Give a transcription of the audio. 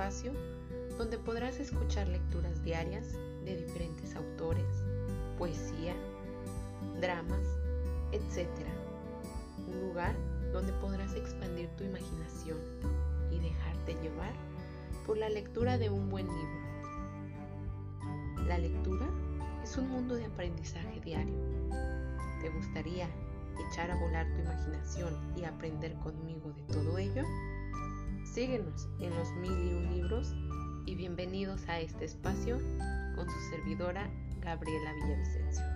espacio donde podrás escuchar lecturas diarias de diferentes autores, poesía, dramas, etc. Un lugar donde podrás expandir tu imaginación y dejarte llevar por la lectura de un buen libro. La lectura es un mundo de aprendizaje diario. ¿Te gustaría echar a volar tu imaginación y aprender conmigo de todo ello? Síguenos en los mil y un libros y bienvenidos a este espacio con su servidora Gabriela Villavicencio.